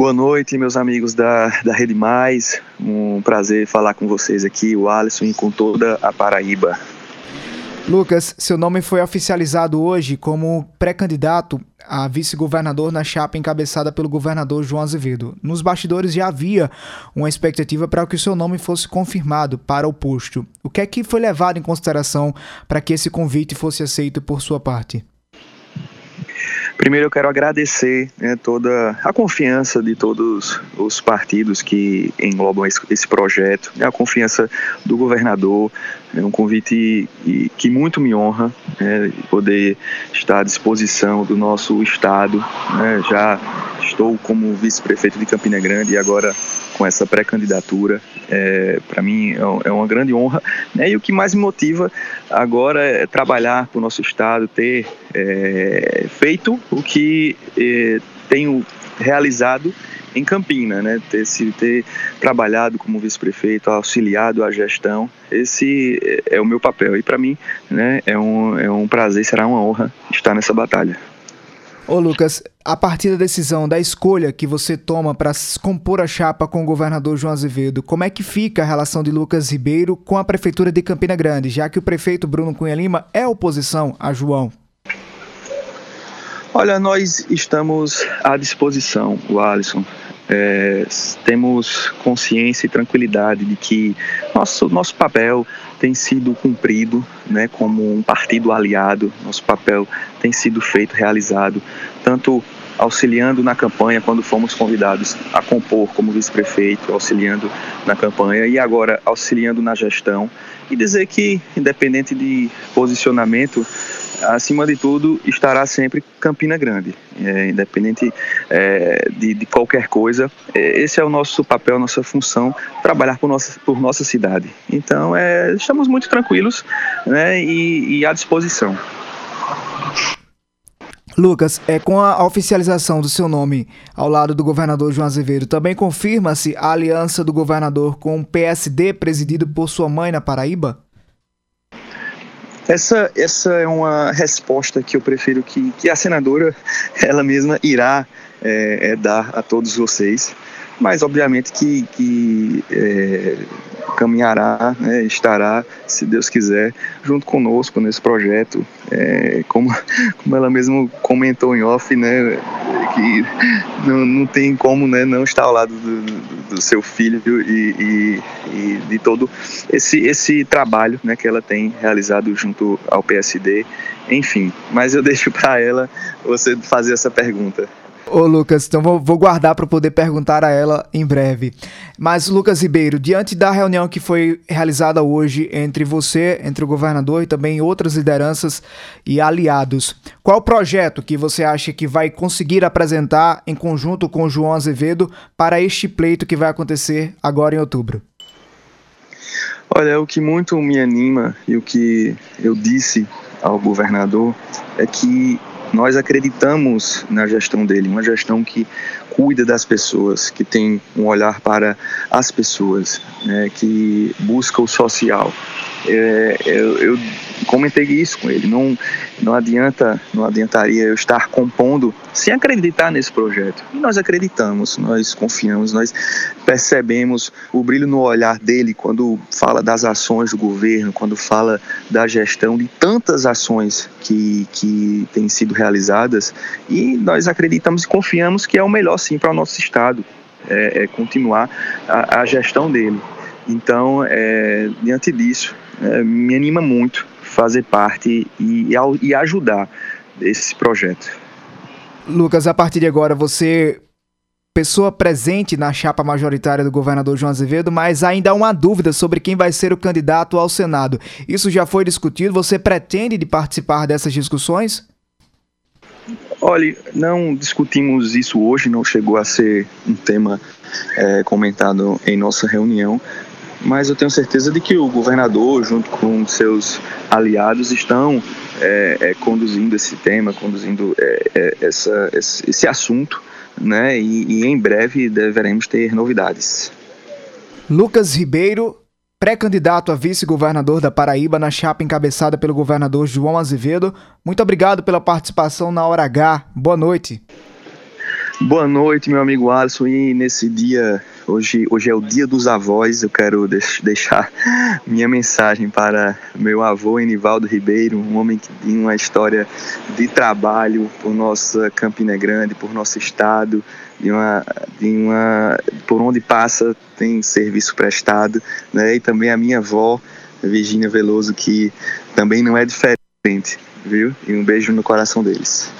Boa noite, meus amigos da, da Rede Mais. Um prazer falar com vocês aqui, o Alisson e com toda a Paraíba. Lucas, seu nome foi oficializado hoje como pré-candidato a vice-governador na chapa encabeçada pelo governador João Azevedo. Nos bastidores já havia uma expectativa para que o seu nome fosse confirmado para o posto. O que é que foi levado em consideração para que esse convite fosse aceito por sua parte? Primeiro eu quero agradecer né, toda a confiança de todos os partidos que englobam esse, esse projeto, né, a confiança do governador, é um convite que muito me honra né, poder estar à disposição do nosso estado. Né, já estou como vice-prefeito de Campina Grande e agora com essa pré-candidatura. É, para mim é, é uma grande honra. Né? E o que mais me motiva agora é trabalhar para o nosso Estado, ter é, feito o que é, tenho realizado em Campina, né? ter, se, ter trabalhado como vice-prefeito, auxiliado a gestão. Esse é o meu papel. E para mim né, é, um, é um prazer, será uma honra estar nessa batalha. Ô Lucas, a partir da decisão, da escolha que você toma para compor a chapa com o governador João Azevedo, como é que fica a relação de Lucas Ribeiro com a prefeitura de Campina Grande, já que o prefeito Bruno Cunha Lima é oposição a João? Olha, nós estamos à disposição, o Alisson. É, temos consciência e tranquilidade de que nosso, nosso papel tem sido cumprido né, como um partido aliado, nosso papel tem sido feito, realizado, tanto auxiliando na campanha quando fomos convidados a compor como vice-prefeito, auxiliando na campanha e agora auxiliando na gestão. E dizer que, independente de posicionamento, acima de tudo, estará sempre Campina Grande, é, independente é, de, de, qualquer coisa. É, esse é o nosso papel, nossa função, trabalhar por nossa, por nossa cidade. Então, é, estamos muito tranquilos né, e, e à disposição. Lucas, é, com a oficialização do seu nome ao lado do governador João Azevedo, também confirma-se a aliança do governador com o PSD presidido por sua mãe na Paraíba? Essa, essa é uma resposta que eu prefiro que, que a senadora ela mesma irá é, é, dar a todos vocês, mas obviamente que, que é, caminhará, né, estará, se Deus quiser, junto conosco nesse projeto, é, como, como ela mesmo comentou em off, né, que não, não tem como né, não estar ao lado do, do, seu filho e, e, e, de todo esse, esse trabalho né, que ela tem realizado junto ao PSD, enfim. Mas eu deixo para ela você fazer essa pergunta. Ô Lucas, então vou, vou guardar para poder perguntar a ela em breve. Mas Lucas Ribeiro, diante da reunião que foi realizada hoje entre você, entre o governador e também outras lideranças e aliados, qual projeto que você acha que vai conseguir apresentar em conjunto com o João Azevedo para este pleito que vai acontecer agora em outubro? Olha, o que muito me anima e o que eu disse ao governador é que nós acreditamos na gestão dele, uma gestão que cuida das pessoas, que tem um olhar para as pessoas, né, que busca o social. É, eu, eu comentei isso com ele. Não, não adianta, não adiantaria eu estar compondo sem acreditar nesse projeto. E nós acreditamos, nós confiamos, nós percebemos o brilho no olhar dele quando fala das ações do governo, quando fala da gestão de tantas ações que, que têm sido realizadas. E nós acreditamos e confiamos que é o melhor sim para o nosso estado, é, é continuar a, a, gestão dele. Então, é, diante disso, é, me anima muito fazer parte e, e ajudar esse projeto. Lucas, a partir de agora você pessoa presente na chapa majoritária do governador João Azevedo, mas ainda há uma dúvida sobre quem vai ser o candidato ao Senado. Isso já foi discutido? Você pretende de participar dessas discussões? Olha, não discutimos isso hoje, não chegou a ser um tema é, comentado em nossa reunião, mas eu tenho certeza de que o governador, junto com seus aliados, estão é, é, conduzindo esse tema, conduzindo é, é, essa, esse, esse, assunto, né? E, e em breve deveremos ter novidades. Lucas Ribeiro, pré-candidato a vice-governador da Paraíba na chapa encabeçada pelo governador João Azevedo. Muito obrigado pela participação na Hora H. Boa noite. Boa noite, meu amigo Alisson. E nesse dia, hoje, hoje é o dia dos avós, eu quero deixar minha mensagem para meu avô Enivaldo Ribeiro, um homem que tem uma história de trabalho por nossa Campina Grande, por nosso estado, de uma, de uma, por onde passa tem serviço prestado, né? E também a minha avó, Virginia Veloso, que também não é diferente, viu? E um beijo no coração deles.